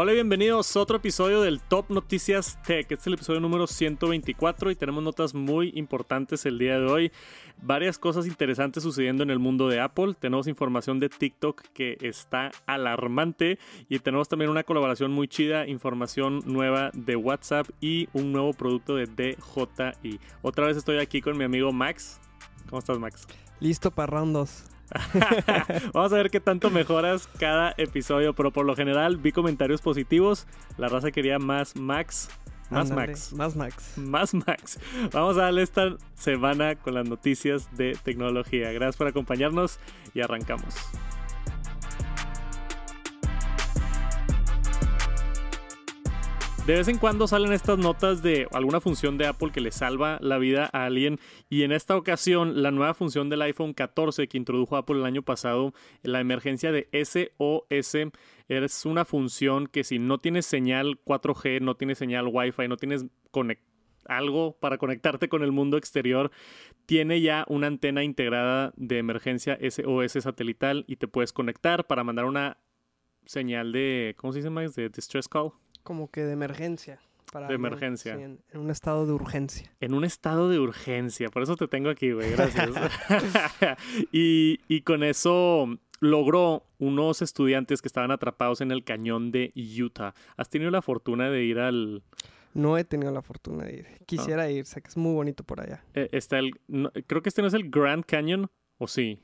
Hola y bienvenidos a otro episodio del Top Noticias Tech. Este es el episodio número 124 y tenemos notas muy importantes el día de hoy. Varias cosas interesantes sucediendo en el mundo de Apple. Tenemos información de TikTok que está alarmante y tenemos también una colaboración muy chida, información nueva de WhatsApp y un nuevo producto de DJI. Otra vez estoy aquí con mi amigo Max. ¿Cómo estás, Max? Listo 2. Vamos a ver qué tanto mejoras cada episodio, pero por lo general vi comentarios positivos. La raza quería más Max. Más Max. Más Max. Más Max. Vamos a darle esta semana con las noticias de tecnología. Gracias por acompañarnos y arrancamos. De vez en cuando salen estas notas de alguna función de Apple que le salva la vida a alguien y en esta ocasión la nueva función del iPhone 14 que introdujo Apple el año pasado, la emergencia de SOS, es una función que si no tienes señal 4G, no tienes señal Wi-Fi, no tienes algo para conectarte con el mundo exterior, tiene ya una antena integrada de emergencia SOS satelital y te puedes conectar para mandar una señal de, ¿cómo se dice más? De distress call. Como que de emergencia. para De emergencia. sí, en, en un estado de urgencia. En un estado de urgencia, por eso te tengo aquí, güey, gracias. y, y con eso logró unos estudiantes que estaban atrapados en el cañón de Utah. ¿Has tenido la fortuna de ir al... No he tenido la fortuna de ir. Quisiera ir, sé que es muy bonito por allá. eh, está el no, creo que este no es el Grand Canyon, ¿o sí?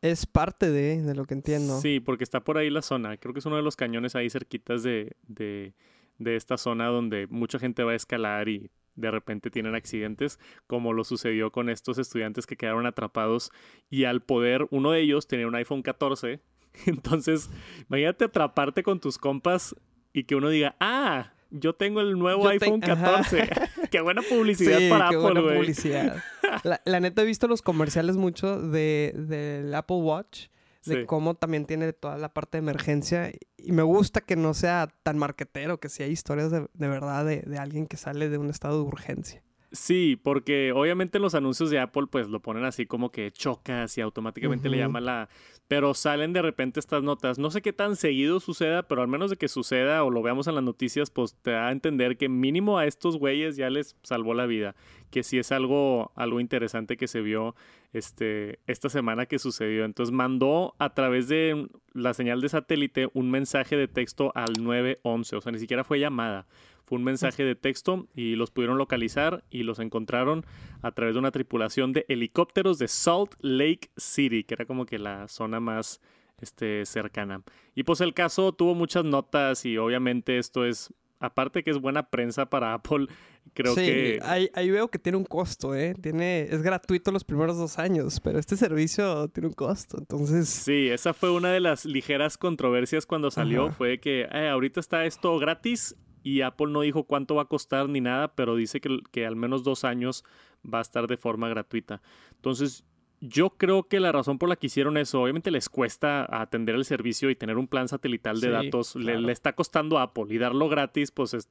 Es parte de, de lo que entiendo. Sí, porque está por ahí la zona. Creo que es uno de los cañones ahí cerquitas de, de, de esta zona donde mucha gente va a escalar y de repente tienen accidentes, como lo sucedió con estos estudiantes que quedaron atrapados y al poder, uno de ellos tenía un iPhone 14. Entonces, imagínate atraparte con tus compas y que uno diga, ah, yo tengo el nuevo Yo te- iPhone Ajá. 14. Qué buena publicidad Sí, para qué Apple, güey. publicidad. La, la neta he visto los comerciales mucho de, del Apple Watch, de Sí. cómo también tiene toda la parte de emergencia. Y me gusta que no sea tan marquetero, que sí hay historias de, de verdad de, de alguien que sale de un estado de urgencia. Sí, porque obviamente en los anuncios de Apple pues lo ponen así como que chocas y automáticamente le llama la... Pero salen de repente estas notas. No sé qué tan seguido suceda, pero al menos de que suceda o lo veamos en las noticias, pues te da a entender que mínimo a estos güeyes ya les salvó la vida. Que sí es algo, algo interesante que se vio este, esta semana que sucedió. Entonces mandó a través de la señal de satélite un mensaje de texto al 911. O sea, ni siquiera fue llamada. Fue un mensaje de texto y los pudieron localizar y los encontraron a través de una tripulación de helicópteros de Salt Lake City, que era como que la zona más este, cercana. Y pues el caso tuvo muchas notas y obviamente esto es, aparte que es buena prensa para Apple, creo sí, que... ahí, ahí veo que tiene un costo, ¿eh? Tiene, es gratuito los primeros dos años, pero este servicio tiene un costo, entonces... Sí, esa fue una de las ligeras controversias cuando salió, Ajá. fue que "Eh, ahorita está esto gratis y Apple no dijo cuánto va a costar ni nada, pero dice que, que al menos dos años va a estar de forma gratuita. Entonces, yo creo que la razón por la que hicieron eso, obviamente les cuesta atender el servicio y tener un plan satelital de Sí, datos, le, claro. le está costando a Apple y darlo gratis, pues es-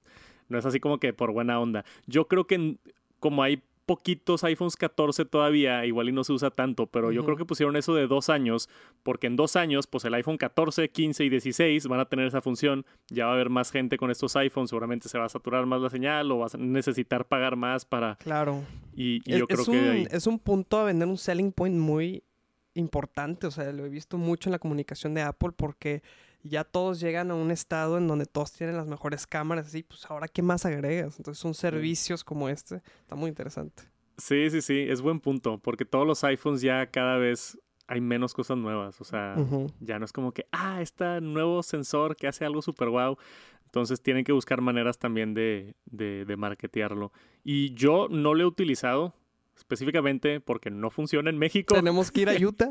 no es así como que por buena onda. Yo creo que como hay poquitos iPhones 14 todavía, igual y no se usa tanto, pero yo creo que pusieron eso de dos años, porque en dos años, pues el iPhone 14, 15 y 16 van a tener esa función, ya va a haber más gente con estos iPhones, seguramente se va a saturar más la señal o vas a necesitar pagar más para... Claro. Y, y Es, yo creo es que un, ahí... es un punto a vender un selling point muy importante. O sea, lo he visto mucho en la comunicación de Apple porque ya todos llegan a un estado en donde todos tienen las mejores cámaras. Así, pues ahora, ¿qué más agregas? Entonces, son servicios como este. Está muy interesante. Sí, sí, sí, es buen punto, porque todos los iPhones ya cada vez hay menos cosas nuevas, o sea, ya no es como que, ah, este nuevo sensor que hace algo súper guau. Entonces tienen que buscar maneras también de, de, de marketearlo. Y yo no lo he utilizado específicamente porque no funciona en México. Tenemos que ir a Utah.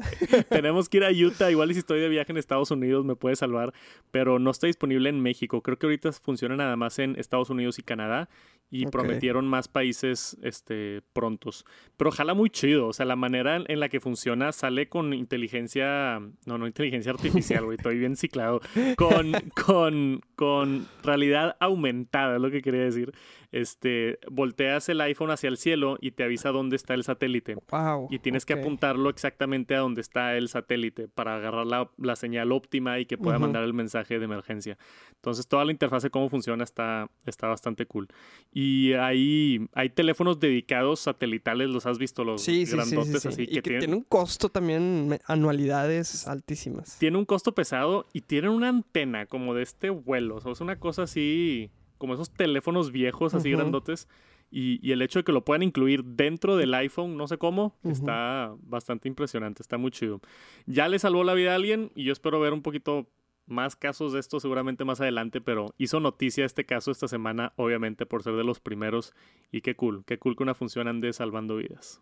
Tenemos que ir a Utah. Igual si estoy de viaje en Estados Unidos me puede salvar, pero no está disponible en México. Creo que ahorita funciona nada más en Estados Unidos y Canadá y Ok. prometieron más países este, prontos. Pero jala muy chido, o sea, la manera en, la que funciona sale con inteligencia, no, no inteligencia artificial, güey, estoy bien ciclado, con, con, con realidad aumentada, es lo que quería decir. Este, volteas el iPhone hacia el cielo y te avisa dónde está el satélite. Wow. Y tienes que apuntarlo exactamente a donde está el satélite para agarrar la, la señal óptima y que pueda mandar el mensaje de emergencia. Entonces, toda la interfaz de cómo funciona está, está bastante cool. Y hay, hay teléfonos dedicados satelitales, los has visto, los Sí, sí, sí, sí, grandotes sí. así, Y que, que tienen, tiene un costo también, anualidades altísimas. tiene un costo pesado y tienen una antena como de este vuelo. O sea, es una cosa así, como esos teléfonos viejos así grandotes. Y, y el hecho de que lo puedan incluir dentro del iPhone, no sé cómo, está bastante impresionante, está muy chido. Ya le salvó la vida a alguien y yo espero ver un poquito más casos de esto seguramente más adelante, pero hizo noticia este caso esta semana, obviamente por ser de los primeros. Y qué cool, qué cool que una función ande salvando vidas.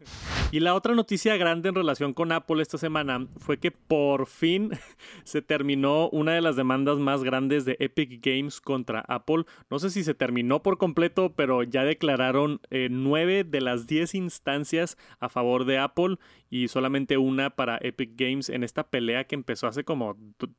Y la otra noticia grande en relación con Apple esta semana fue que por fin se terminó una de las demandas más grandes de Epic Games contra Apple. No sé si se terminó por completo, pero ya declararon eh, nueve de las diez instancias a favor de Apple y solamente una para Epic Games en esta pelea que empezó hace como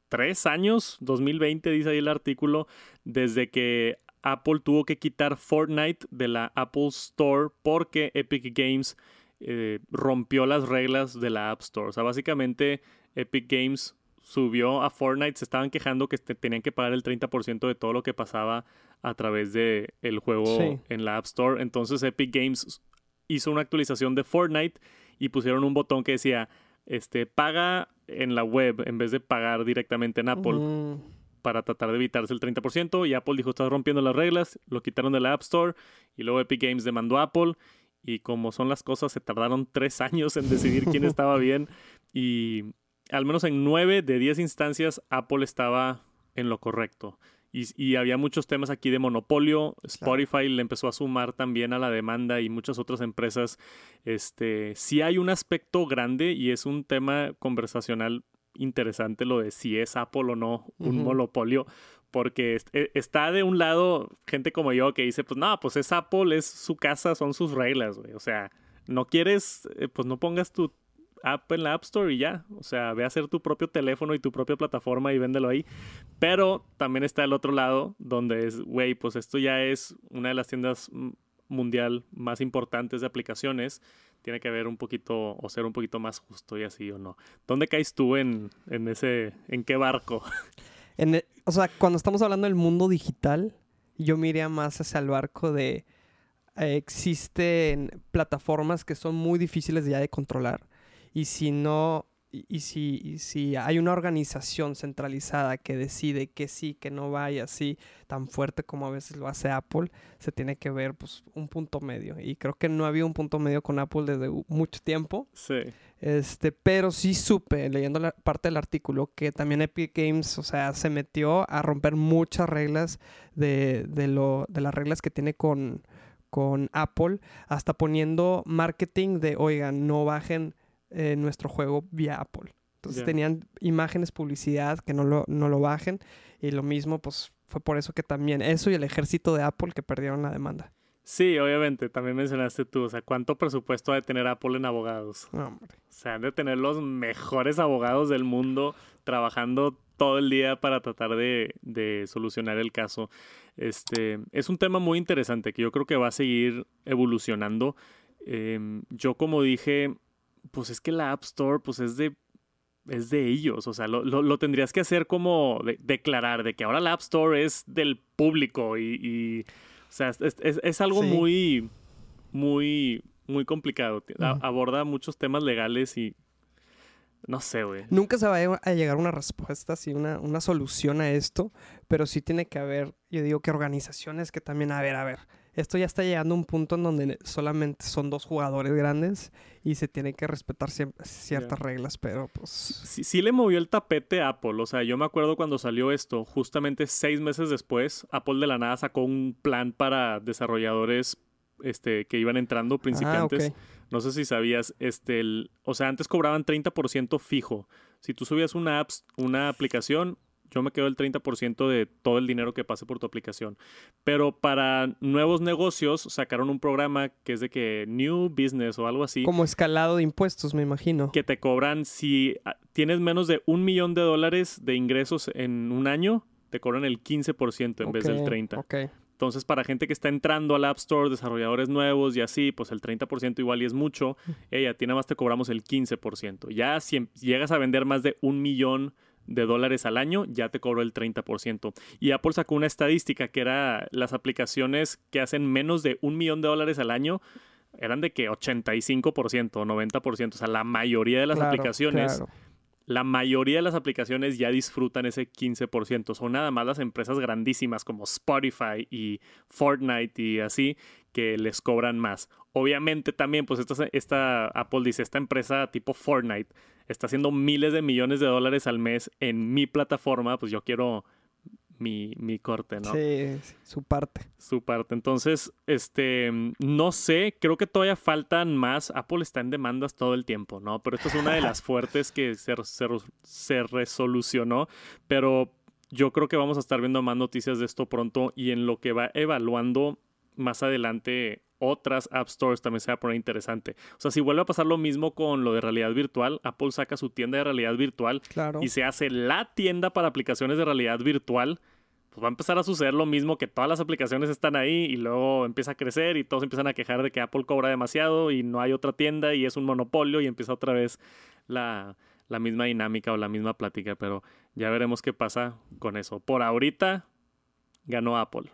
tres años, 2020 dice ahí el artículo, desde que Apple tuvo que quitar Fortnite de la Apple Store porque Epic Games eh, rompió las reglas de la App Store. O sea, básicamente Epic Games subió a Fortnite, se estaban quejando que te- tenían que pagar el 30% de todo lo que pasaba a través de el juego Sí. en la App Store. Entonces Epic Games hizo una actualización de Fortnite y pusieron un botón que decía, este, paga en la web en vez de pagar directamente en Apple para tratar de evitarse el 30%. Y Apple dijo, estás rompiendo las reglas, lo quitaron de la App Store. Y luego Epic Games demandó a Apple. Y como son las cosas, se tardaron tres años en decidir quién estaba bien. Y al menos en nueve de diez instancias, Apple estaba en lo correcto. Y, y había muchos temas aquí de monopolio. Spotify le empezó a sumar también a la demanda y muchas otras empresas. Este, sí hay un aspecto grande y es un tema conversacional interesante lo de si es Apple o no un monopolio, porque est- e- está de un lado gente como yo que dice, pues no, pues es Apple, es su casa, son sus reglas, güey. O sea, no quieres, eh, pues no pongas tu app en la App Store y ya. O sea, ve a hacer tu propio teléfono y tu propia plataforma y véndelo ahí. Pero también está el otro lado, donde es, güey, pues esto ya es una de las tiendas mundial más importantes de aplicaciones. Tiene que haber un poquito, o ser un poquito más justo y así o no. ¿Dónde caes tú en, en ese, en qué barco? En e- o sea, cuando estamos hablando del mundo digital, yo me iría más hacia el barco de eh, existen plataformas que son muy difíciles ya de controlar y si no y, y si, y si hay una organización centralizada que decide que sí, que no vaya así tan fuerte como a veces lo hace Apple, se tiene que ver pues un punto medio y creo que no había un punto medio con Apple desde mucho tiempo. Sí. Este, pero sí supe, leyendo la parte del artículo, que también Epic Games, o sea, se metió a romper muchas reglas de, de, lo, de las reglas que tiene con, con Apple, hasta poniendo marketing de, oigan, no bajen eh, nuestro juego vía Apple. Entonces tenían imágenes, publicidad, que no lo, no lo bajen. Y lo mismo, pues fue por eso que también eso y el ejército de Apple que perdieron la demanda. Sí, obviamente, también mencionaste tú, o sea, ¿cuánto presupuesto ha de tener Apple en abogados? No, hombre. O sea, han de tener los mejores abogados del mundo trabajando todo el día para tratar de, de solucionar el caso. Este, es un tema muy interesante que yo creo que va a seguir evolucionando. Em, yo como dije, pues es que la App Store pues es de, es de ellos. O sea, lo, lo- lo tendrías que hacer como de- declarar de que ahora la App Store es del público y... y, o sea, es, es- es algo Sí. muy, muy, muy complicado. A-. Aborda muchos temas legales y... No sé, güey. Nunca se va a llegar una respuesta, así, una, una solución a esto, pero sí tiene que haber, yo digo que organizaciones que también, a ver, a ver, esto ya está llegando a un punto en donde solamente son dos jugadores grandes y se tiene que respetar ciertas reglas, pero pues... Sí, sí le movió el tapete a Apple. O sea, yo me acuerdo cuando salió esto, justamente seis meses después, Apple de la nada sacó un plan para desarrolladores este, que iban entrando principiantes. Ah, ok. No sé si sabías, este, el- o sea, antes cobraban 30% fijo. Si tú subías una apps, una aplicación, yo me quedo el 30% de todo el dinero que pase por tu aplicación. Pero para nuevos negocios sacaron un programa que es de que New Business o algo así. Como escalado de impuestos, me imagino. Que te cobran si tienes menos de un millón de dólares de ingresos en un año, te cobran el 15% en vez del 30%. Ok. Entonces, para gente que está entrando al App Store, desarrolladores nuevos y así, pues el 30% igual y es mucho. Ella, a ti nada más te cobramos el 15%. Ya si em- llegas a vender más de un millón de dólares al año, ya te cobró el 30%. Y Apple sacó una estadística que era las aplicaciones que hacen menos de un millón de dólares al año, eran de que 85% o 90%. O sea, la mayoría de las Claro, aplicaciones claro. la mayoría de las aplicaciones ya disfrutan ese 15%. Son nada más las empresas grandísimas como Spotify y Fortnite y así que les cobran más. Obviamente también, pues esta, esta Apple dice, esta empresa tipo Fortnite está haciendo miles de millones de dólares al mes en mi plataforma, pues yo quiero mi, mi corte, ¿no? Sí, sí, su parte. su parte. Entonces, este, no sé, creo que todavía faltan más. Apple está en demandas todo el tiempo, ¿no? Pero esta es una de las fuertes que se, se, se resolucionó. Pero yo creo que vamos a estar viendo más noticias de esto pronto y en lo que va evaluando más adelante otras App Stores también se va a poner interesante. O sea, si vuelve a pasar lo mismo con lo de realidad virtual, Apple saca su tienda de realidad virtual Claro. y se hace la tienda para aplicaciones de realidad virtual, pues va a empezar a suceder lo mismo que todas las aplicaciones están ahí y luego empieza a crecer y todos empiezan a quejar de que Apple cobra demasiado y no hay otra tienda y es un monopolio y empieza otra vez la, la misma dinámica o la misma plática, pero ya veremos qué pasa con eso. Por ahorita ganó Apple.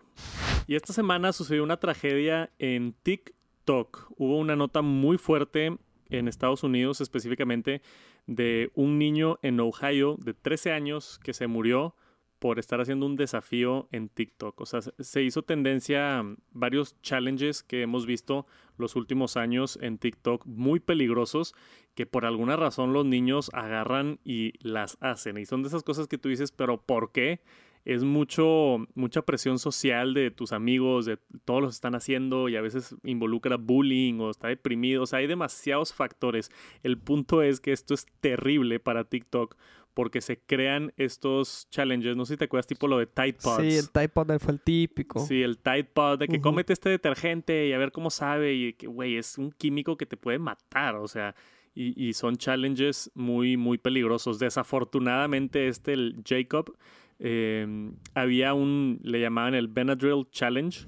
Y esta semana sucedió una tragedia en TikTok. Hubo una nota muy fuerte en Estados Unidos específicamente de un niño en Ohio de 13 años que se murió por estar haciendo un desafío en TikTok. O sea, se hizo tendencia a varios challenges que hemos visto los últimos años en TikTok muy peligrosos que por alguna razón los niños agarran y las hacen. Y son de esas cosas que tú dices, pero ¿por qué? Es mucho, mucha presión social de tus amigos, de todos los están haciendo y a veces involucra bullying o está deprimido. O sea, hay demasiados factores. El punto es que esto es terrible para TikTok porque se crean estos challenges. No sé si te acuerdas, tipo lo de Tide Pods. Sí, el Tide Pod fue el típico. Sí, el Tide Pod, de que Ujú. cómete este detergente y a ver cómo sabe. Y que, güey, es un químico que te puede matar. O sea, y, y son challenges muy, muy peligrosos. Desafortunadamente, este, el Jacob, eh, había un, le llamaban el Benadryl Challenge.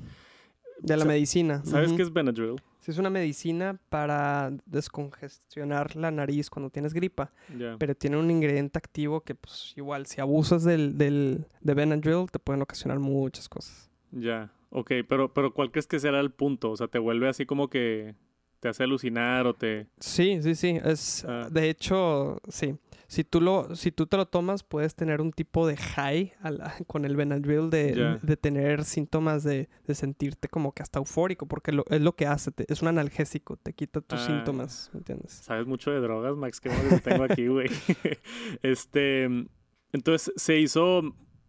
De la medicina. ¿Sabes qué es Benadryl? Sí, es una medicina para descongestionar la nariz cuando tienes gripa. Pero tiene un ingrediente activo que, pues, igual, si abusas del, del de Benadryl, te pueden ocasionar muchas cosas. Ya, ok, pero, pero ¿cuál crees que será el punto? O sea, ¿te vuelve así como que te hace alucinar o te... Sí, sí, sí. Es, Ah. De hecho, sí. Si tú, lo, si tú te lo tomas, puedes tener un tipo de high la- con el Benadryl de, tener síntomas de, de sentirte como que hasta eufórico, porque lo- es lo que hace. te- es un analgésico, te quita tus Ah. síntomas, ¿me entiendes? Sabes mucho de drogas, Max, que bueno que te tengo aquí, güey. este, entonces se hizo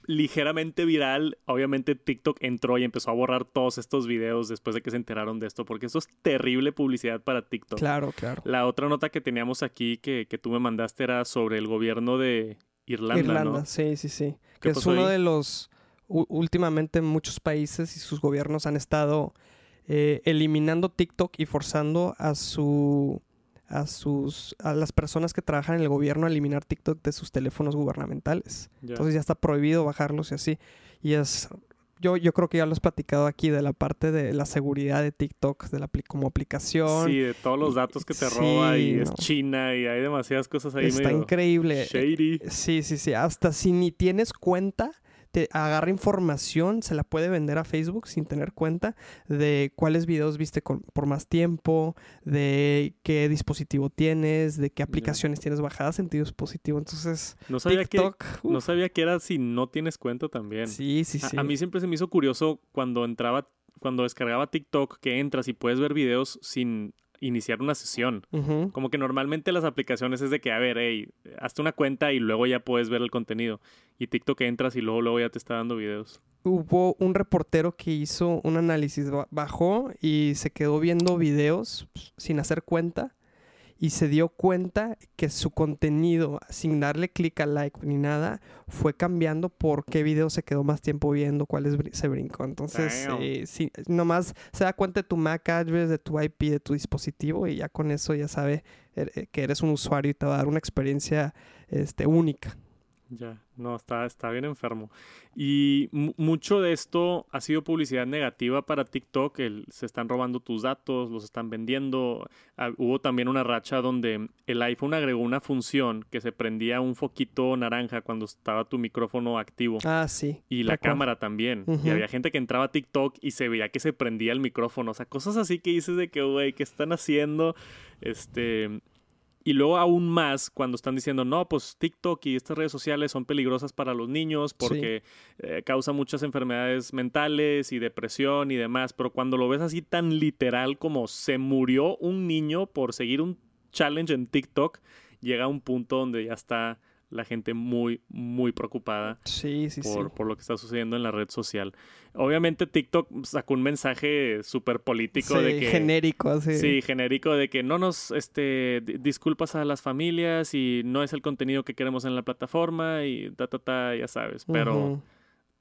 ligeramente viral. Obviamente TikTok entró y empezó a borrar todos estos videos después de que se enteraron de esto, porque esto es terrible publicidad para TikTok. Claro, claro. La otra nota que teníamos aquí que, que tú me mandaste era sobre el gobierno de Irlanda, Irlanda, ¿no? sí, sí, sí. ¿Qué Que es uno ahí? de los... últimamente muchos países y sus gobiernos han estado eh, eliminando TikTok y forzando a su a sus a las personas que trabajan en el gobierno a eliminar TikTok de sus teléfonos gubernamentales. Entonces ya está prohibido bajarlos y así. Y es yo, yo creo que ya lo has platicado aquí de la parte de la seguridad de TikTok, de la apli- como aplicación. Sí, de todos los datos que te sí, roba y es no. China y hay demasiadas cosas ahí está medio increíble. shady. Sí, sí, sí. Hasta si ni tienes cuenta, te agarra información, se la puede vender a Facebook sin tener cuenta de cuáles videos viste con- por más tiempo, de qué dispositivo tienes, de qué aplicaciones tienes bajadas en tu dispositivo. Entonces, No sabía que TikTok. no uf, sabía que era si no tienes cuenta también. sí, sí, A- sí. A, mí siempre se me hizo curioso cuando entraba, cuando descargaba TikTok, que entras y puedes ver videos sin iniciar una sesión. Como que normalmente las aplicaciones es de que, a ver, hey, hazte una cuenta y luego ya puedes ver el contenido. Y TikTok entras y luego, luego ya te está dando videos. Hubo un reportero que hizo un análisis, ba- bajó y se quedó viendo videos pues, sin hacer cuenta y se dio cuenta que su contenido, sin darle clic al like ni nada, fue cambiando por qué video se quedó más tiempo viendo, cuáles br- se brincó. Entonces, eh, sí, nomás se da cuenta de tu MAC address, de tu IP, de tu dispositivo y ya con eso ya sabe eh, eh, que eres un usuario y te va a dar una experiencia este, única. Ya, no, está, está bien enfermo. Y mu- mucho de esto ha sido publicidad negativa para TikTok. el- se están robando tus datos, los están vendiendo. Ah, hubo también una racha donde el iPhone agregó una función que se prendía un foquito naranja cuando estaba tu micrófono activo. Ah, sí. Y la cámara también. Y había gente que entraba a TikTok y se veía que se prendía el micrófono. O sea, cosas así que dices de que, güey, ¿qué están haciendo? Este. Y luego aún más cuando están diciendo, no, pues TikTok y estas redes sociales son peligrosas para los niños porque eh, causan muchas enfermedades mentales y depresión y demás. Pero cuando lo ves así tan literal como se murió un niño por seguir un challenge en TikTok, llega a un punto donde ya está la gente muy, muy preocupada Sí, sí, por, sí. por lo que está sucediendo en la red social. Obviamente TikTok sacó un mensaje súper político de que... genérico, así. Sí, genérico de que no nos este, di- disculpas a las familias y no es el contenido que queremos en la plataforma y ta, ta, ta, ya sabes. Pero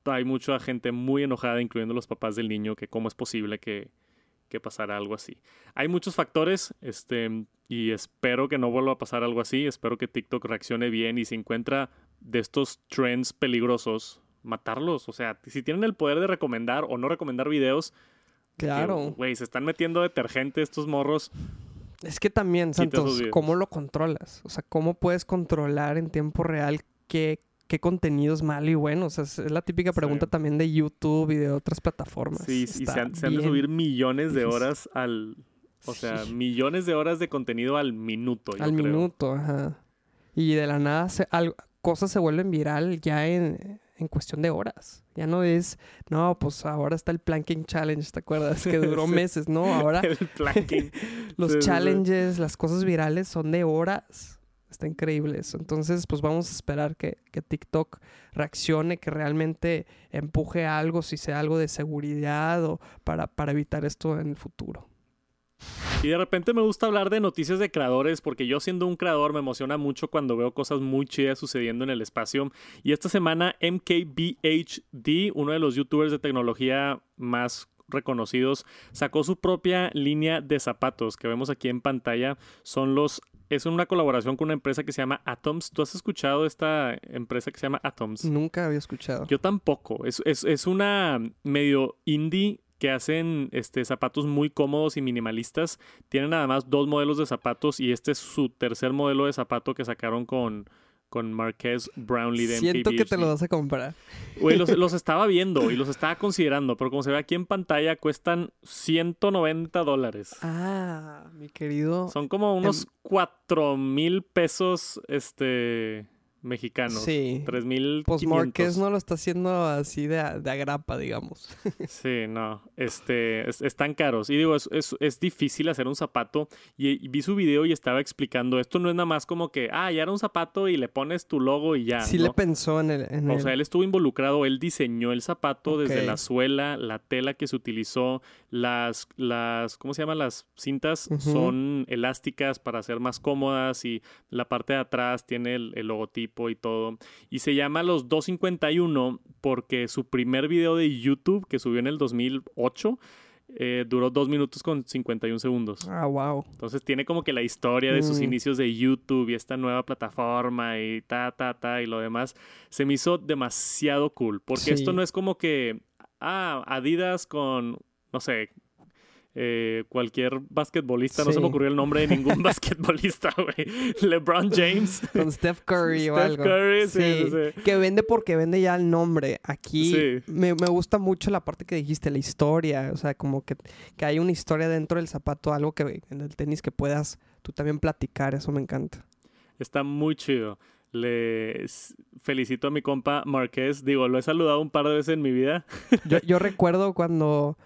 hay mucha gente muy enojada, incluyendo los papás del niño, que cómo es posible que, que pasara algo así. Hay muchos factores este, y espero que no vuelva a pasar algo así. Espero que TikTok reaccione bien y si encuentra de estos trends peligrosos, matarlos. O sea, si tienen el poder de recomendar o no recomendar videos, Claro. Güey, se están metiendo detergente estos morros. Es que también, Santos. ¿cómo lo controlas? O sea, ¿cómo puedes controlar en tiempo real qué, qué contenido es malo y bueno? O sea, es la típica Sí. pregunta también de YouTube y de otras plataformas. Sí, y se Está han, se han de subir millones de horas al... O sea, Sí. millones de horas de contenido al minuto, yo al creo. minuto, ajá. Y de la nada se, al- cosas se vuelven viral ya en, en cuestión de horas. Ya no es, no, pues ahora está el Planking Challenge, ¿te acuerdas? Que duró meses, ¿no? Ahora El planking. los sí, sí, sí. challenges, las cosas virales son de horas. Está increíble eso. Entonces, pues vamos a esperar que, que TikTok reaccione, que realmente empuje algo, si sea algo de seguridad o para, para evitar esto en el futuro. Y de repente me gusta hablar de noticias de creadores porque yo siendo un creador me emociona mucho cuando veo cosas muy chidas sucediendo en el espacio. Y esta semana MKBHD, uno de los youtubers de tecnología más reconocidos, sacó su propia línea de zapatos que vemos aquí en pantalla. Son los... Es una colaboración con una empresa que se llama Atoms. ¿Tú has escuchado esta empresa que se llama Atoms? Nunca había escuchado. Yo tampoco. Es, es, es una medio indie que hacen este, zapatos muy cómodos y minimalistas. Tienen nada más dos modelos de zapatos y este es su tercer modelo de zapato que sacaron con, con Marquez Brownlee de Siento que te lo vas a comprar. Güey, los, los estaba viendo y los estaba considerando, pero como se ve aquí en pantalla, cuestan 190 dólares. Ah, mi querido. Son como unos 4 mil pesos este, mexicanos. Sí. 3 mil Pues Marquez no lo está haciendo así de, a- de agrapa, digamos. Sí, no, este, es- están caros. Y digo, es, es, es difícil hacer un zapato. Y, y vi su video y estaba explicando, esto no es nada más como que, ah, ya era un zapato y le pones tu logo y ya. sí ¿no? le pensó en el... en O el- sea, él estuvo involucrado, él diseñó el zapato desde la suela, la tela que se utilizó, las, las, ¿cómo se llaman? Las cintas son elásticas para ser más cómodas y la parte de atrás tiene el, el logotipo y todo. Y se llama Los 251 porque su primer video de YouTube que subió en el 2008 eh, duró 2 minutos con 51 segundos. Ah, wow. Entonces tiene como que la historia de sus Mm. inicios de YouTube y esta nueva plataforma y ta, ta, ta y lo demás. Se me hizo demasiado cool. Porque esto no es como que, ah, Adidas con, no sé, eh, cualquier basquetbolista. No se me ocurrió el nombre de ningún basquetbolista, güey. LeBron James. Con Steph Curry o Steph algo. Curry, sí, sí, sí. Que vende porque vende ya el nombre. Aquí me, me gusta mucho la parte que dijiste, la historia. O sea, como que, que hay una historia dentro del zapato, algo que en el tenis que puedas tú también platicar. Eso me encanta. Está muy chido. Le s- felicito a mi compa Marqués. Digo, lo he saludado un par de veces en mi vida. Yo, yo recuerdo cuando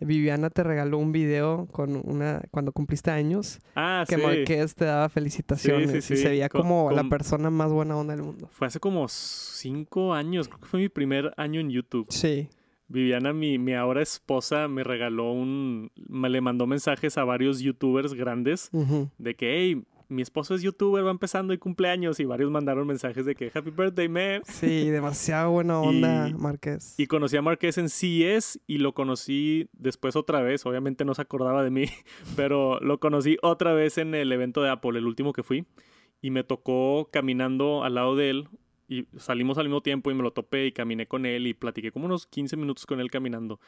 Viviana te regaló un video con una cuando cumpliste años Ah, que sí. Marqués te daba felicitaciones Sí, sí, y se veía Con- como la persona más buena onda del mundo. Fue hace como cinco años, creo que fue mi primer año en YouTube. Sí. Viviana, mi, mi ahora esposa, me regaló un... Me le mandó mensajes a varios youtubers grandes de que, hey, mi esposo es youtuber, va empezando y cumpleaños y varios mandaron mensajes de que happy birthday, man. Sí, demasiado buena onda, Marqués. Y conocí a Marqués en CES y lo conocí después otra vez, obviamente no se acordaba de mí, pero lo conocí otra vez en el evento de Apple, el último que fui, y me tocó caminando al lado de él y salimos al mismo tiempo y me lo topé y caminé con él y platiqué como unos 15 minutos con él caminando.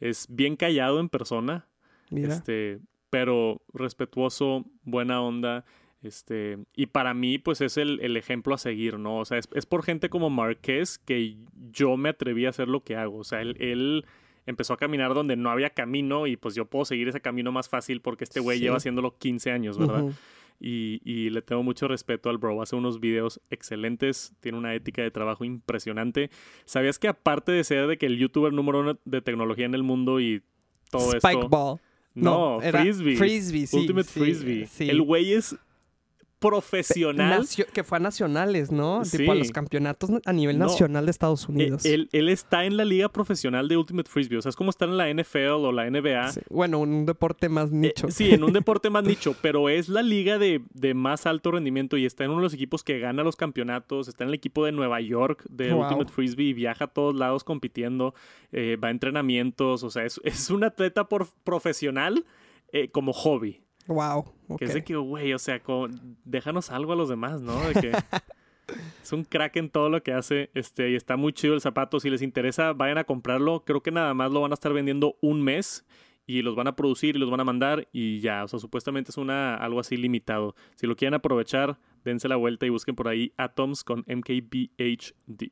Es bien callado en persona. Este, pero respetuoso, buena onda. Este, y para mí, pues es el, ejemplo a seguir, ¿no? O sea, es, por gente como Marqués que yo me atreví a hacer lo que hago. O sea, él, empezó a caminar donde no había camino y pues yo puedo seguir ese camino más fácil porque este güey lleva haciéndolo 15 años, ¿verdad? y, le tengo mucho respeto al bro. Hace unos videos excelentes, tiene una ética de trabajo impresionante. ¿Sabías que aparte de ser de que el youtuber número uno de tecnología en el mundo y todo Spike Ball. No, Frisbee. Frisbee, sí. Ultimate Frisbee. El güey es profesional. que fue a nacionales, ¿no? Tipo a los campeonatos a nivel nacional de Estados e, Unidos. Él, está en la liga profesional de Ultimate Frisbee. O sea, es como estar en la NFL o la NBA. Bueno, un deporte más eh, nicho. sí, en un deporte más nicho, pero es la liga de, más alto rendimiento y está en uno de los equipos que gana los campeonatos. Está en el equipo de Nueva York de Ultimate Frisbee y viaja a todos lados compitiendo. Eh, va a entrenamientos. O sea, es, un atleta por, profesional eh, como hobby. Wow. Que es de que, güey, o sea, déjanos algo a los demás, ¿no? De que es un crack en todo lo que hace, este, y está muy chido el zapato. Si les interesa, vayan a comprarlo. Creo que nada más lo van a estar vendiendo un mes y los van a producir y los van a mandar y ya, o sea, supuestamente es una algo así limitado. Si lo quieren aprovechar, dense la vuelta y busquen por ahí Atoms con MKBHD.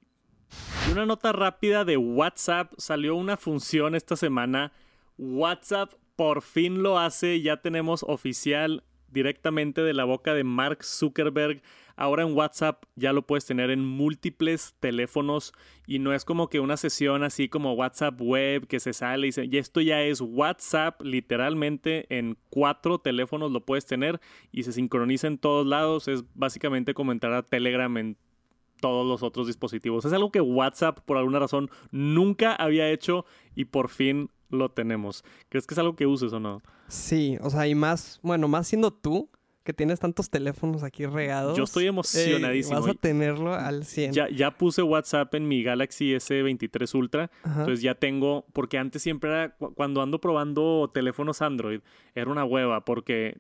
Y una nota rápida de WhatsApp, salió una función esta semana, WhatsApp por fin lo hace, ya tenemos oficial directamente de la boca de Mark Zuckerberg. Ahora en WhatsApp ya lo puedes tener en múltiples teléfonos y no es como que una sesión así como WhatsApp web que se sale y dice, y esto ya es WhatsApp, literalmente en cuatro teléfonos lo puedes tener y se sincroniza en todos lados. Es básicamente como entrar a Telegram en todos los otros dispositivos. Es algo que WhatsApp por alguna razón nunca había hecho y por fin lo tenemos. ¿Crees que es algo que uses o no? Sí, o sea, y más, bueno, más siendo tú, que tienes tantos teléfonos aquí regados. Yo estoy emocionadísimo. vas a tenerlo al 100. Ya, ya puse WhatsApp en mi Galaxy S23 Ultra. Entonces ya tengo, porque antes siempre era, cuando ando probando teléfonos Android, era una hueva, porque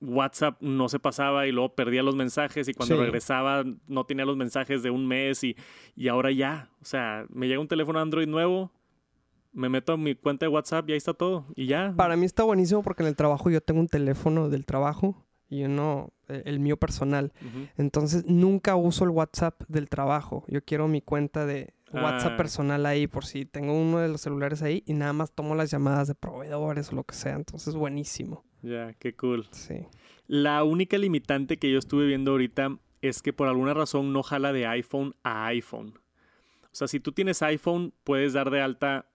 WhatsApp no se pasaba y luego perdía los mensajes y cuando regresaba no tenía los mensajes de un mes y, y ahora ya, o sea, me llega un teléfono Android nuevo, me meto a mi cuenta de WhatsApp y ahí está todo. Y ya. Para mí está buenísimo porque en el trabajo yo tengo un teléfono del trabajo y uno, e, el mío personal. Entonces nunca uso el WhatsApp del trabajo. Yo quiero mi cuenta de WhatsApp ah. personal ahí por si tengo uno de los celulares ahí y nada más tomo las llamadas de proveedores o lo que sea. Entonces buenísimo. Ya, qué cool. Sí. La única limitante que yo estuve viendo ahorita es que por alguna razón no jala de iPhone a iPhone. O sea, si tú tienes iPhone, puedes dar de alta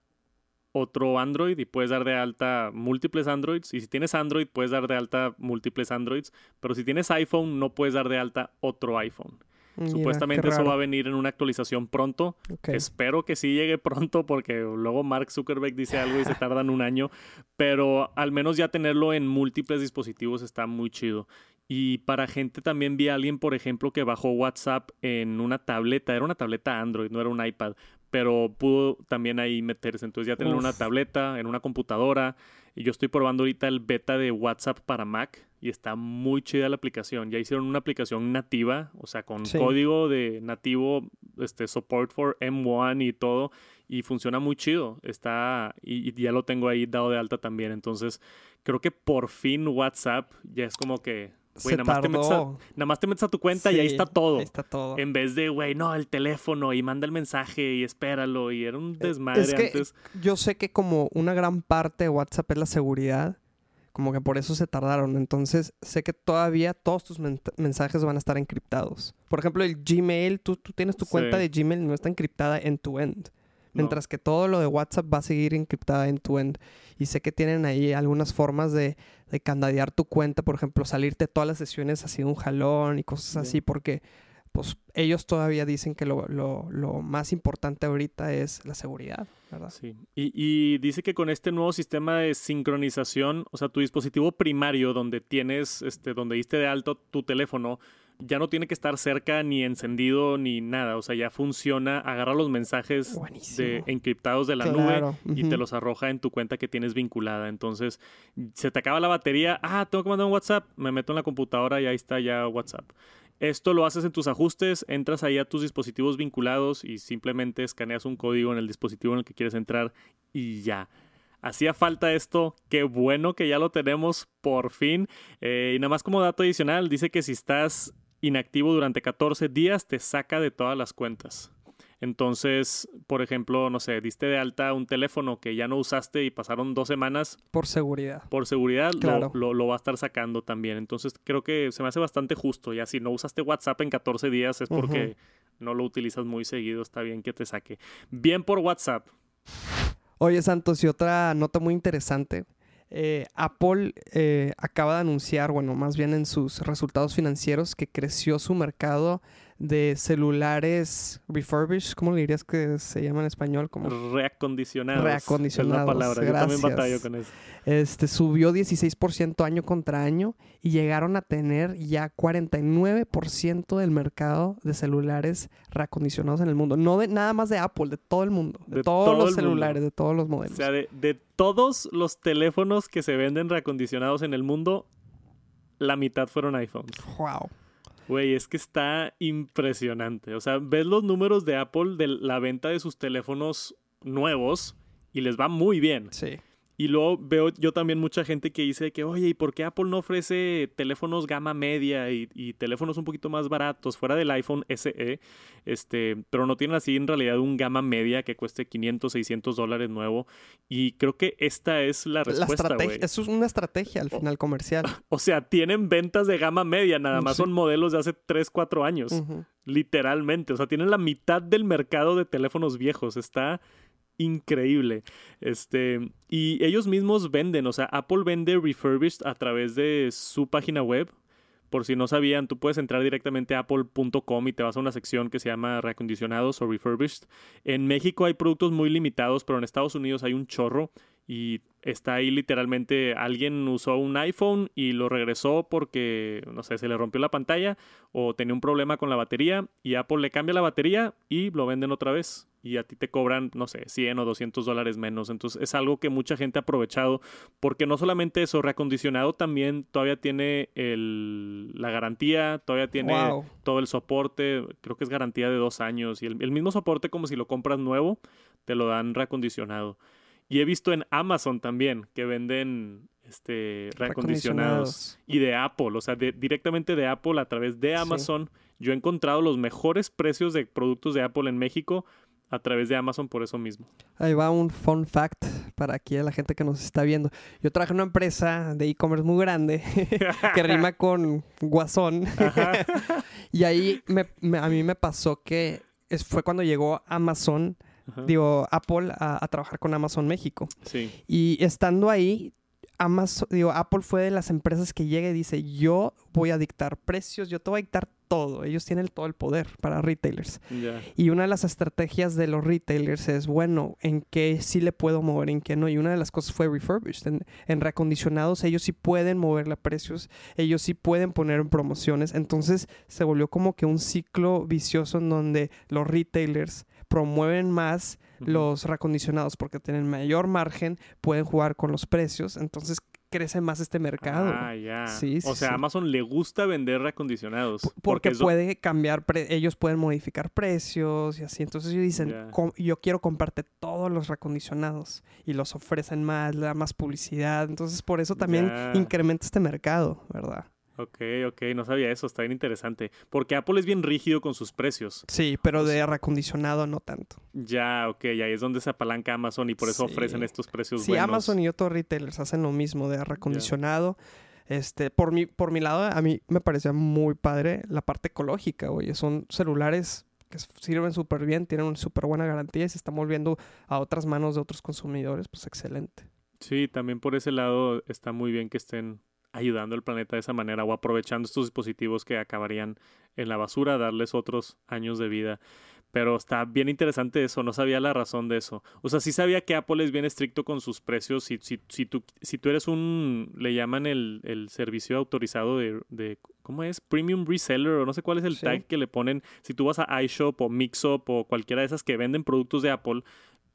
otro Android y puedes dar de alta múltiples Androids. Y si tienes Android, puedes dar de alta múltiples Androids. Pero si tienes iPhone, no puedes dar de alta otro iPhone. Supuestamente eso va a venir en una actualización pronto. Espero que sí llegue pronto porque luego Mark Zuckerberg dice algo y se tardan un año. Pero al menos ya tenerlo en múltiples dispositivos está muy chido. Y para gente también vi a alguien, por ejemplo, que bajó WhatsApp en una tableta. Era una tableta Android, no era un iPad pero pudo también ahí meterse. Entonces ya tener una tableta, en una computadora. Y yo estoy probando ahorita el beta de WhatsApp para Mac y está muy chida la aplicación. Ya hicieron una aplicación nativa, o sea, con código de nativo, este support for M1 y todo y funciona muy chido. Está y, y ya lo tengo ahí dado de alta también. Entonces, creo que por fin WhatsApp ya es como que Güey, nada, más te metes a tu cuenta y ahí está todo. Ahí está todo. En vez de, güey, no, el teléfono y manda el mensaje y espéralo. Y era un eh, desmadre es que antes. Yo sé que como una gran parte de WhatsApp es la seguridad, como que por eso se tardaron. Entonces, sé que todavía todos tus mensajes van a estar encriptados. Por ejemplo, el Gmail, tú, tú tienes tu cuenta de Gmail, no está encriptada en tu end. Mientras que todo lo de WhatsApp va a seguir encriptada en tu end. Y sé que tienen ahí algunas formas de, de candadear tu cuenta, por ejemplo, salirte todas las sesiones así de un jalón y cosas así, porque pues ellos todavía dicen que lo, lo, lo más importante ahorita es la seguridad, ¿verdad? Sí. Y, y, dice que con este nuevo sistema de sincronización, o sea, tu dispositivo primario donde tienes, este, donde diste de alto tu teléfono, ya no tiene que estar cerca ni encendido ni nada. O sea, ya funciona, agarra los mensajes de, encriptados de la nube y te los arroja en tu cuenta que tienes vinculada. Entonces, se te acaba la batería. Ah, tengo que mandar un WhatsApp. Me meto en la computadora y ahí está ya WhatsApp. Esto lo haces en tus ajustes, entras ahí a tus dispositivos vinculados y simplemente escaneas un código en el dispositivo en el que quieres entrar y ya. Hacía falta esto, qué bueno que ya lo tenemos por fin. Eh, y nada más como dato adicional, dice que si estás inactivo durante 14 días, te saca de todas las cuentas. Entonces, por ejemplo, no sé, diste de alta un teléfono que ya no usaste y pasaron dos semanas. Por seguridad. Por seguridad lo, lo, va a estar sacando también. Entonces, creo que se me hace bastante justo. Ya si no usaste WhatsApp en 14 días es porque no lo utilizas muy seguido. Está bien que te saque. Bien por WhatsApp. Oye, Santos, y otra nota muy interesante. Eh, Apple eh, acaba de anunciar, bueno, más bien en sus resultados financieros, que creció su mercado de celulares refurbished, ¿cómo le dirías que se llama en español? Como reacondicionados. Reacondicionados. Es la palabra. Yo también batallo con eso. Este subió 16% año contra año y llegaron a tener ya 49% del mercado de celulares reacondicionados en el mundo. No de nada más de Apple, de todo el mundo, de, todos los celulares, de todos los modelos. O sea, de, de todos los teléfonos que se venden reacondicionados en el mundo, la mitad fueron iPhones. Wow. Güey, es que está impresionante. O sea, ves los números de Apple de la venta de sus teléfonos nuevos y les va muy bien. Sí. Y luego veo yo también mucha gente que dice que, oye, ¿y por qué Apple no ofrece teléfonos gama media y, teléfonos un poquito más baratos fuera del iPhone SE? Este, pero no tienen así en realidad un gama media que cueste 500, 600 dólares nuevo. Y creo que esta es la respuesta. Eso es una estrategia al final comercial. O sea, tienen ventas de gama media, nada más son modelos de hace 3, 4 años. Literalmente. O sea, tienen la mitad del mercado de teléfonos viejos. Está increíble. Este, y ellos mismos venden, o sea, Apple vende refurbished a través de su página web. Por si no sabían, tú puedes entrar directamente a apple.com y te vas a una sección que se llama reacondicionados o refurbished. En México hay productos muy limitados, pero en Estados Unidos hay un chorro y está ahí literalmente alguien usó un iPhone y lo regresó porque, no sé, se le rompió la pantalla o tenía un problema con la batería y Apple le cambia la batería y lo venden otra vez y a ti te cobran, no sé, 100 o 200 dólares menos. Entonces es algo que mucha gente ha aprovechado porque no solamente eso, reacondicionado también todavía tiene el, la garantía, todavía tiene todo el soporte, creo que es garantía de dos años y el, el mismo soporte como si lo compras nuevo, te lo dan reacondicionado. Y he visto en Amazon también que venden este reacondicionados y de Apple, o sea, directamente de Apple a través de Amazon. Yo he encontrado los mejores precios de productos de Apple en México a través de Amazon por eso mismo. Ahí va un fun fact para aquí a la gente que nos está viendo. Yo traje una empresa de e-commerce muy grande que rima con guasón. y ahí a mí me pasó que fue cuando llegó Amazon digo, Apple a, trabajar con Amazon México. Sí. Y estando ahí, Amazon, digo, Apple fue de las empresas que llega y dice, yo voy a dictar precios, yo te voy a dictar todo. Ellos tienen todo el poder para retailers. Y una de las estrategias de los retailers es, bueno, ¿en qué sí le puedo mover, en qué no? Y una de las cosas fue refurbished. En, en reacondicionados ellos sí pueden moverle precios, ellos sí pueden poner en promociones. Entonces se volvió como que un ciclo vicioso en donde los retailers promueven más los reacondicionados porque tienen mayor margen, pueden jugar con los precios, entonces crece más este mercado. Ah, ya. Sí, o sea, Amazon le gusta vender reacondicionados. porque, puede cambiar, ellos pueden modificar precios y así. Entonces ellos dicen, yo quiero comprarte todos los reacondicionados y los ofrecen más, le da más publicidad. Entonces por eso también incrementa este mercado, ¿verdad? Ok, ok, no sabía eso, está bien interesante. Porque Apple es bien rígido con sus precios. Sí, pero de reacondicionado no tanto. Ya, ok, ahí es donde se apalanca Amazon y por eso ofrecen estos precios sí, Amazon y otros retailers hacen lo mismo de reacondicionado. Este, por mi, por mi lado, a mí me parecía muy padre la parte ecológica, oye. Son celulares que sirven súper bien, tienen una súper buena garantía y se están volviendo a otras manos de otros consumidores, pues excelente. Sí, también por ese lado está muy bien que estén ayudando al planeta de esa manera o aprovechando estos dispositivos que acabarían en la basura, darles otros años de vida. Pero está bien interesante eso, no sabía la razón de eso. O sea, sí sabía que Apple es bien estricto con sus precios. Si, si, si, tú, si tú eres un, le llaman el, el servicio autorizado de, de, ¿cómo es? Premium Reseller o no sé cuál es el Sí. tag que le ponen. Si tú vas a iShop o Mixup o cualquiera de esas que venden productos de Apple,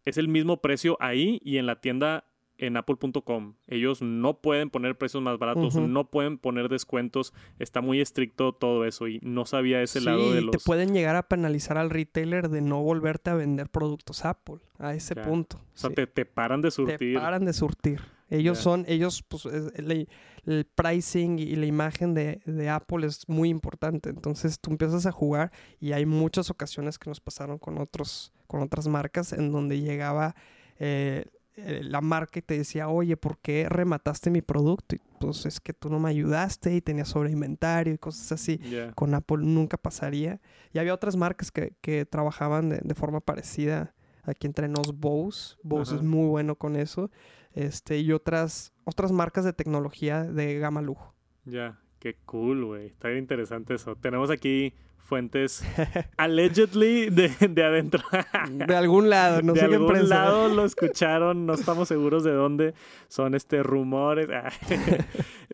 es el mismo precio ahí y en la tienda en apple.com. Ellos no pueden poner precios más baratos, no pueden poner descuentos. Está muy estricto todo eso y no sabía ese lado de los... te pueden llegar a penalizar al retailer de no volverte a vender productos Apple a ese Ya. punto. O sea, sí. te, te paran de Te surtir. paran de surtir. Ellos son, ellos, pues, es- el, el pricing y la imagen de, de Apple es muy importante. Entonces tú empiezas a jugar y hay muchas ocasiones que nos pasaron con otros, con otras marcas en donde llegaba eh, eh, la marca y te decía, oye, ¿por qué remataste mi producto? Y pues es que tú no me ayudaste y tenías sobre inventario y cosas así con Apple nunca pasaría. Y había otras marcas que, que trabajaban de, de forma parecida. Aquí entre nos Bose. Bose es muy bueno con eso. Este, y otras, otras marcas de tecnología de gama lujo. Ya, qué cool, güey. Está bien interesante eso. Tenemos aquí fuentes allegedly de, de adentro. De algún lado, no de algún lado lo escucharon, no estamos seguros de dónde. Son este rumores.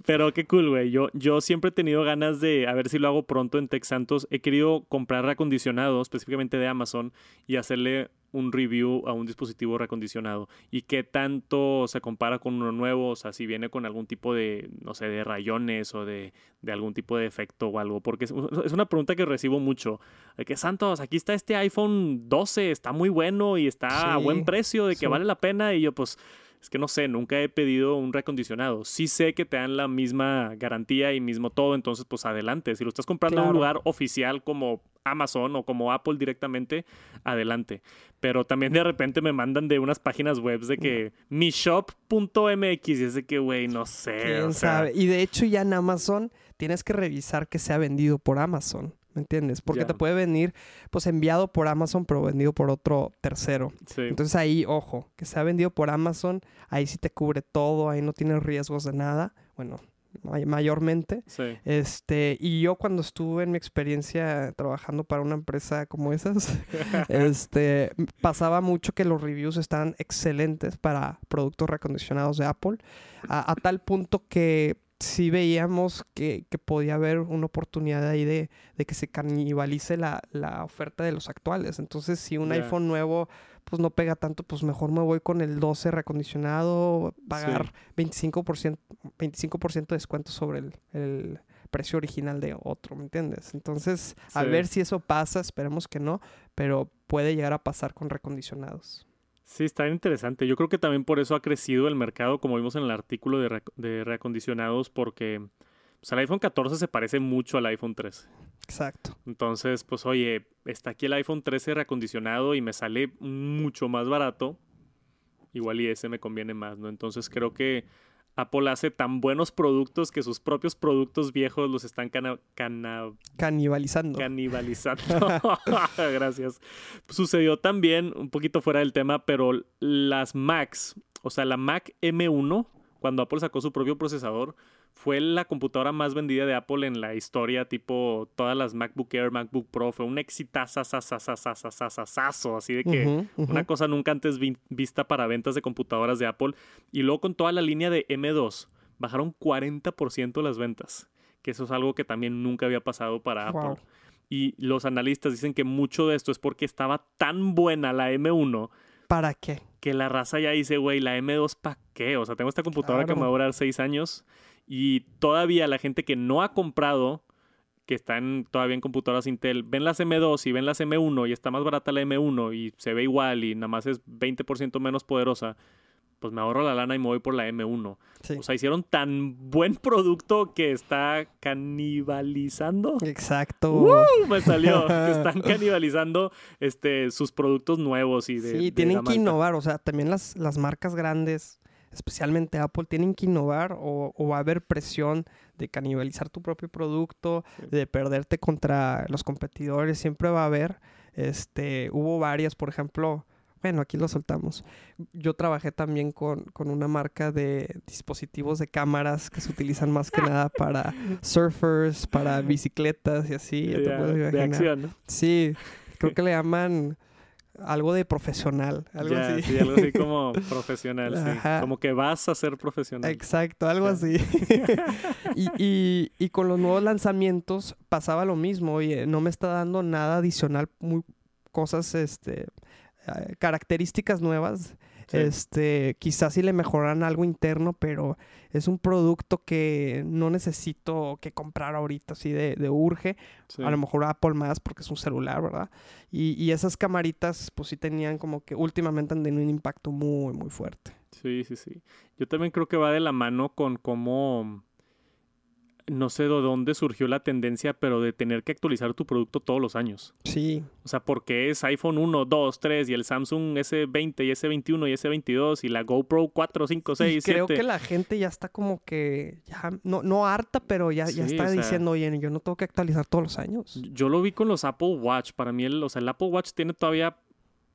Pero qué cool, güey. Yo, yo siempre he tenido ganas de, a ver si lo hago pronto en Tech Santos. He querido comprar reacondicionado, específicamente de Amazon, y hacerle un review a un dispositivo reacondicionado. Y qué tanto se compara con uno nuevo, o sea, si viene con algún tipo de, no sé, de rayones o de, de algún tipo de efecto o algo. Porque es, es una pregunta que recibo mucho. De que, Santos, aquí está este iPhone 12, está muy bueno y está a buen precio, de que sí. vale la pena. Y yo, pues, es que no sé, nunca he pedido un reacondicionado. Sí sé que te dan la misma garantía y mismo todo, entonces pues adelante. Si lo estás comprando en un lugar oficial como Amazon o como Apple directamente, adelante. Pero también de repente me mandan de unas páginas web de que mishop.mx y es de que, güey, no sé. ¿Quién o sea, sabe? Y de hecho ya en Amazon tienes que revisar que sea vendido por Amazon. ¿Me entiendes? Porque te puede venir, pues, enviado por Amazon, pero vendido por otro tercero. Sí, Entonces ahí, ojo, que sea vendido por Amazon, ahí sí te cubre todo, ahí no tienes riesgos de nada. Bueno, mayormente. sí. Este, y yo cuando estuve en mi experiencia trabajando para una empresa como esas, este, pasaba mucho que los reviews estaban excelentes para productos recondicionados de Apple, a, a tal punto que sí veíamos que, que podía haber una oportunidad ahí de, de que se canibalice la, la oferta de los actuales. Entonces, si un iPhone nuevo pues no pega tanto, pues mejor me voy con el 12 recondicionado, pagar 25%, 25% de descuento sobre el, el precio original de otro, ¿me entiendes? Entonces, a Sí. ver si eso pasa, esperemos que no, pero puede llegar a pasar con recondicionados. Sí, está interesante. Yo creo que también por eso ha crecido el mercado, como vimos en el artículo de, de reacondicionados, porque pues, el iPhone 14 se parece mucho al iPhone 13. Exacto. Entonces, pues oye, está aquí el iPhone 13 reacondicionado y me sale mucho más barato. Igual y ese me conviene más, ¿no? Entonces creo que Apple hace tan buenos productos que sus propios productos viejos los están cana- cana- Canibalizando. canibalizando. Gracias. Sucedió también, un poquito fuera del tema, pero las Macs, o sea, la Mac M1, cuando Apple sacó su propio procesador, fue la computadora más vendida de Apple en la historia, tipo todas las MacBook Air, MacBook Pro, fue un exitazo, así de que una cosa nunca antes vi- vista para ventas de computadoras de Apple. Y luego con toda la línea de M2, bajaron 40% las ventas, que eso es algo que también nunca había pasado para Wow. Apple. Y los analistas dicen que mucho de esto es porque estaba tan buena la M1 ¿Para qué? que la raza ya dice, güey, la M2 ¿para qué? O sea, tengo esta computadora que me va a durar seis años y todavía la gente que no ha comprado, que están todavía en computadoras Intel, ven las M2 y ven las M1 y está más barata la M1 y se ve igual y nada más es 20% menos poderosa, pues me ahorro la lana y me voy por la M1. Sí. O sea, hicieron tan buen producto que está canibalizando. Exacto. ¡Uh! Me salió. que están canibalizando este, sus productos nuevos y de. sí, de tienen que innovar. O sea, también las, las marcas grandes, especialmente Apple, tienen que innovar o, o va a haber presión de canibalizar tu propio producto, Sí. de perderte contra los competidores. Siempre va a haber. Este, hubo varias, por ejemplo, bueno, aquí lo soltamos. Yo trabajé también con, con una marca de dispositivos de cámaras que se utilizan más que nada para surfers, para bicicletas y así. ya te. Sí, creo que le llaman algo de profesional, algo así. sí, algo así como profesional, sí. Como que vas a ser profesional. Exacto, algo así. y, y- y con los nuevos lanzamientos pasaba lo mismo. Oye, no me está dando nada adicional, muy, cosas, este, eh, características nuevas. Sí. Este, quizás si le mejoran algo interno, pero es un producto que no necesito que comprar ahorita, así de, de urge. Sí. A lo mejor Apple más porque es un celular, ¿verdad? Y, y esas camaritas, pues sí tenían como que últimamente han tenido un impacto muy, muy fuerte. Sí, sí, sí. Yo también creo que va de la mano con cómo, no sé de dónde surgió la tendencia, pero de tener que actualizar tu producto todos los años. Sí, O sea, porque es iPhone 1, 2, 3 y el Samsung S20 y S21 y S22 y la GoPro 4, 5, 6, y creo 7. que la gente ya está como que, ya, no, no harta, pero ya, ya Sí, está o sea- diciendo, oye, yo no tengo que actualizar todos los años. Yo lo vi con los Apple Watch. Para mí, el, o sea, el Apple Watch tiene todavía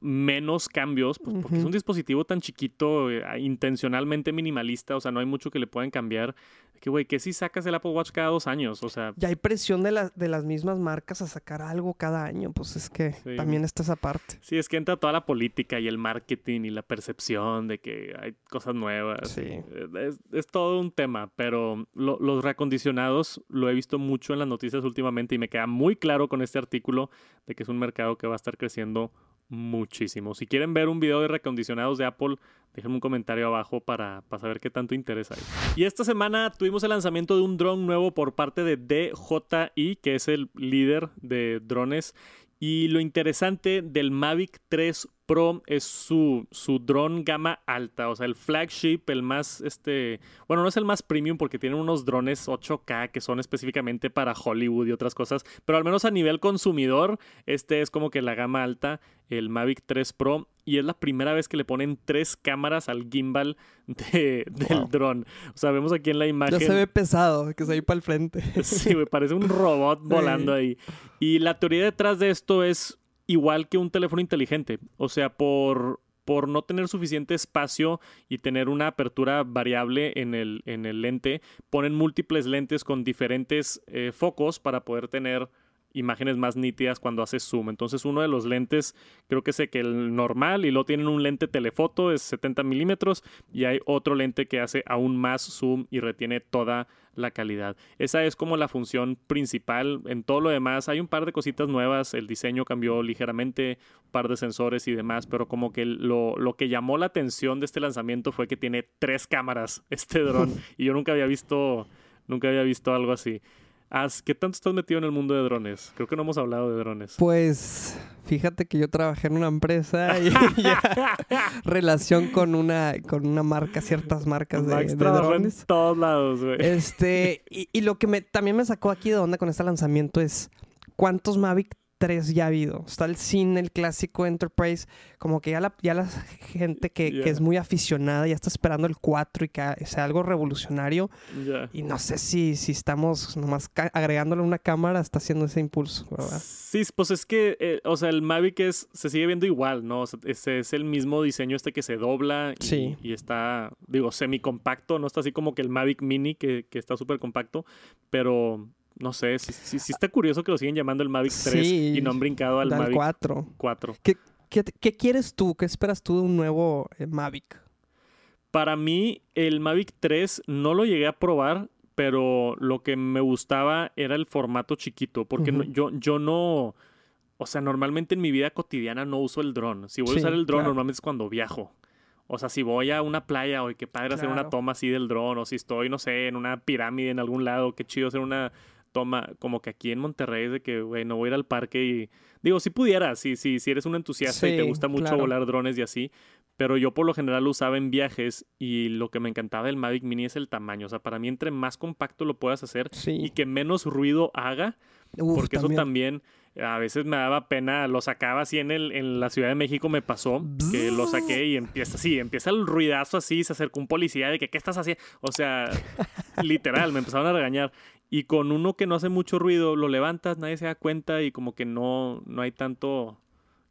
menos cambios, pues porque es un dispositivo tan chiquito, eh, intencionalmente minimalista, o sea, no hay mucho que le puedan cambiar. Que, güey, que si sacas el Apple Watch cada dos años, o sea, Ya hay presión de, las de las mismas marcas a sacar algo cada año, pues es que Sí. también está esa parte. sí, es que entra toda la política y el marketing y la percepción de que hay cosas nuevas. Sí. eh, Es, es todo un tema, pero lo- los reacondicionados lo he visto mucho en las noticias últimamente y me queda muy claro con este artículo de que es un mercado que va a estar creciendo muchísimo. Si quieren ver un video de reacondicionados de Apple, déjenme un comentario abajo para, para saber qué tanto interés hay. Y esta semana tuvimos el lanzamiento de un dron nuevo por parte de DJI, que es el líder de drones. Y lo interesante del Mavic 3 Pro es su, su dron gama alta, o sea, el flagship, el más, este, bueno, no es el más premium porque tienen unos drones 8K que son específicamente para Hollywood y otras cosas, pero al menos a nivel consumidor, este es como que la gama alta, el Mavic 3 Pro, y es la primera vez que le ponen tres cámaras al gimbal de- del Wow. dron. O sea, vemos aquí en la imagen. Ya se ve pesado, que se ve para el frente. Sí, güey, parece un robot volando ahí. Y la teoría detrás de esto es igual que un teléfono inteligente. O sea, por, por no tener suficiente espacio y tener una apertura variable en el, en el lente, ponen múltiples lentes con diferentes eh, focos para poder tener imágenes más nítidas cuando haces zoom. Entonces uno de los lentes, creo que sé que el normal y luego tienen un lente telefoto, es 70 milímetros y hay otro lente que hace aún más zoom y retiene toda la calidad. Esa es como la función principal. En todo lo demás hay un par de cositas nuevas, el diseño cambió ligeramente, un par de sensores y demás, pero como que lo, lo que llamó la atención de este lanzamiento fue que tiene tres cámaras este dron y yo nunca había visto, nunca había visto algo así. As, ¿Qué tanto estás metido en el mundo de drones? Creo que no hemos hablado de drones. Pues fíjate que yo trabajé en una empresa y ya relación con una, con una marca, ciertas marcas de, trabajó en drones. todos lados, güey. Este, y, y lo que me, también me sacó aquí de onda con este lanzamiento es cuántos Mavic 3 ya ha habido. Está el Cine, el clásico Enterprise, como que ya la, ya la gente que, que es muy aficionada ya está esperando el 4 y que sea algo revolucionario. Y no sé si, si estamos nomás agregándole una cámara, está haciendo ese impulso, ¿verdad? Sí, pues es que, eh, o sea, el Mavic es, se sigue viendo igual, ¿no? O sea, es, es el mismo diseño este que se dobla y, Sí. y está, digo, semi-compacto, no está así como que el Mavic Mini que, que está súper compacto, pero no sé, sí, sí- sí está curioso que lo siguen llamando el Mavic 3 Sí, y no han brincado al Al Mavic 4. 4. ¿Qué, qué quieres tú? ¿Qué esperas tú de un nuevo eh, Mavic? Para mí, el Mavic 3 no lo llegué a probar, pero lo que me gustaba era el formato chiquito, porque no- yo, yo no... O sea, normalmente en mi vida cotidiana no uso el dron. Si voy a usar el dron, claro. normalmente es cuando viajo. O sea, si voy a una playa, o qué padre hacer una toma así del dron, o si estoy, no sé, en una pirámide en algún lado, qué chido hacer una toma, como que aquí en Monterrey, es de que, güey, no voy a ir al parque y... Digo, si pudiera, si, si, si eres un entusiasta y te gusta mucho claro. volar drones y así, pero yo por lo general lo usaba en viajes y lo que me encantaba del Mavic Mini es el tamaño. O sea, para mí entre más compacto lo puedas hacer Sí. y que menos ruido haga, Uf, porque eso también a veces me daba pena, lo sacaba así en, el, en la Ciudad de México me pasó, que lo saqué y empieza así, empieza el ruidazo así, se acercó un policía de que, ¿qué estás haciendo? O sea, literal, me empezaron a regañar. Y con uno que no hace mucho ruido, lo levantas, nadie se da cuenta y como que no, no hay tanto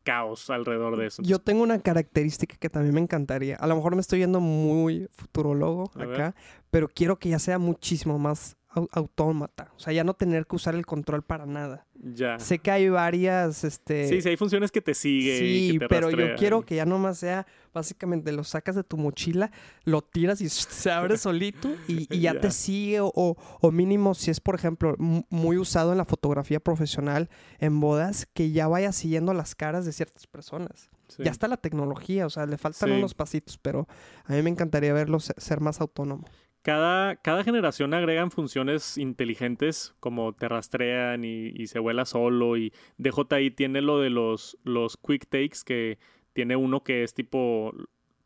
caos alrededor de eso. Yo tengo una característica que también me encantaría. A lo mejor me estoy yendo muy futurólogo A ver. acá, pero quiero que ya sea muchísimo más au- autómata. O sea, ya no tener que usar el control para nada. Ya. Sé que hay varias, este... Sí, sí, hay funciones que te sigue. y Sí, que te pero yo quiero que ya nomás sea, básicamente lo sacas de tu mochila, lo tiras y se abre solito y, y ya, Ya. te sigue o, o- mínimo si es, por ejemplo, mu- muy usado en la fotografía profesional en bodas, que ya vaya siguiendo las caras de ciertas personas. Sí. Ya está la tecnología, o sea, le faltan Sí. unos pasitos, pero a mí me encantaría verlo se- ser más autónomo. Cada, cada generación agregan funciones inteligentes como te rastrean y, y se vuela solo y DJI tiene lo de los, los quick takes que tiene uno que es tipo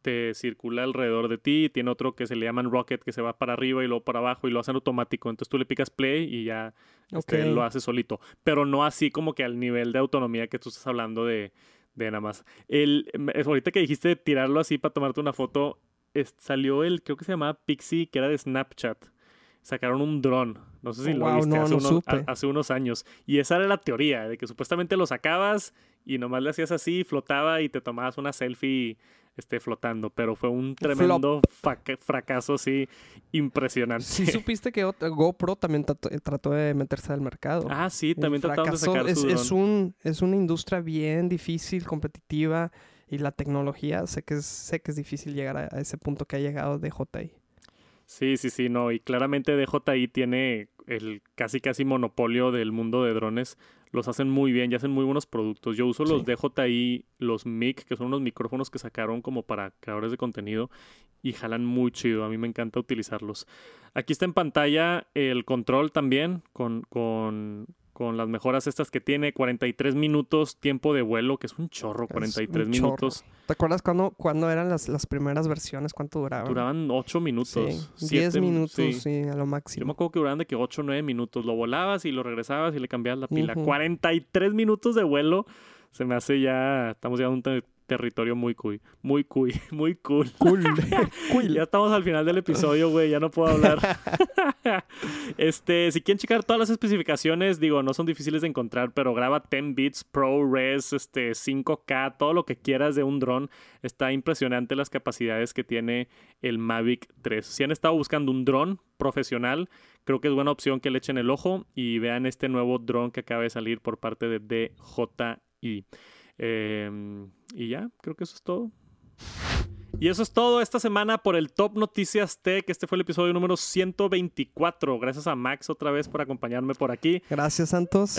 te circula alrededor de ti, tiene otro que se le llaman rocket que se va para arriba y luego para abajo y lo hacen automático, entonces tú le picas play y ya este, lo hace solito, pero no así como que al nivel de autonomía que tú estás hablando de, de nada más. El, ahorita que dijiste tirarlo así para tomarte una foto, salió el, creo que se llamaba Pixie, que era de Snapchat. Sacaron un dron. No sé si Oh, lo wow, viste no, hace, no unos, a- hace unos años. Y esa era la teoría, de que supuestamente lo sacabas y nomás le hacías así, flotaba y te tomabas una selfie este, flotando. Pero fue un tremendo fracaso así impresionante. Sí supiste que otra- GoPro también trató, trató de meterse al mercado. Ah, sí, también trataron de sacar su es dron. un es una industria bien difícil, competitiva y la tecnología sé que es, sé que es difícil llegar a, a ese punto que ha llegado DJI. Sí, sí, sí, no. Y claramente DJI tiene el casi casi monopolio del mundo de drones. Los hacen muy bien y hacen muy buenos productos. Yo uso los Sí. DJI, los MIC, que son unos micrófonos que sacaron como para creadores de contenido y jalan muy chido. A mí me encanta utilizarlos. Aquí está en pantalla el control también con, con, con las mejoras estas que tiene. 43 minutos tiempo de vuelo, que es un chorro, Es 43 un chorro. minutos. ¿Te acuerdas cuando, cuando eran las, las primeras versiones? ¿Cuánto duraban? Duraban 8 minutos. Sí, 10 siete- minutos, sí. sí, a lo Yo máximo. me acuerdo que duraban de que 8 o 9 minutos. Lo volabas y lo regresabas y le cambiabas la pila. Ujú. 43 minutos de vuelo. Se me hace ya. Estamos llegando a un territorio muy cool. Muy cool. Muy cool. Cool. cool. Ya estamos al final del episodio, güey. Ya no puedo hablar. este, si quieren checar todas las especificaciones, digo, no son difíciles de encontrar, pero graba 10 bits, ProRes, este, 5K, todo lo que quieras de un dron. Está impresionante las capacidades que tiene el Mavic 3. Si han estado buscando un dron profesional, creo que es buena opción que le echen el ojo y vean este nuevo dron que acaba de salir por parte de DJI. Eh, y ya, creo que eso es todo. Y eso es todo esta semana por el Top Noticias Tech. Este fue el episodio número 124. Gracias a Max otra vez por acompañarme por aquí. Gracias, Santos.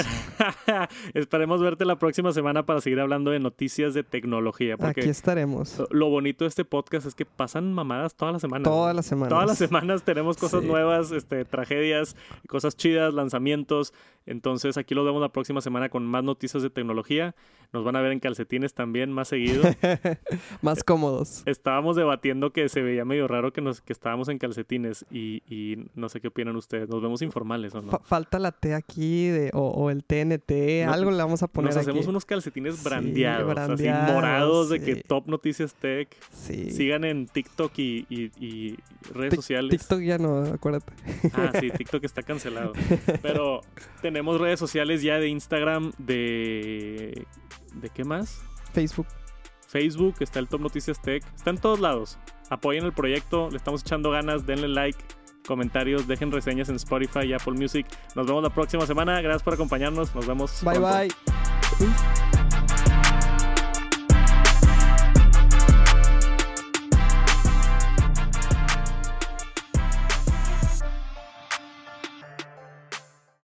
Esperemos verte la próxima semana para seguir hablando de noticias de tecnología. Porque Aquí estaremos. lo bonito de este podcast es que pasan mamadas todas las semanas. Todas las semanas. Todas las semanas tenemos cosas Sí. nuevas, este, tragedias, cosas chidas, lanzamientos. Entonces aquí los vemos la próxima semana con más noticias de tecnología. Nos van a ver en calcetines también más seguido. Más cómodos. Estábamos debatiendo que se veía medio raro que, nos, que estábamos en calcetines y, y no sé qué opinan ustedes. ¿Nos vemos informales o no? Fa- falta la T aquí de, o, o el TNT. No- algo le vamos a poner Nos hacemos aquí. unos calcetines Sí, brandeados, así morados de que. Top Noticias Tech. Sí. Sigan en TikTok y, y- y redes sociales. TikTok ya no, acuérdate. Ah, sí, TikTok está cancelado. Pero tenemos redes sociales ya de Instagram, de... ¿De qué más? Facebook. Facebook, está el Top Noticias Tech. Está en todos lados. Apoyen el proyecto, le estamos echando ganas, denle like, comentarios, dejen reseñas en Spotify y Apple Music. Nos vemos la próxima semana. Gracias por acompañarnos. Nos vemos. Bye pronto. bye.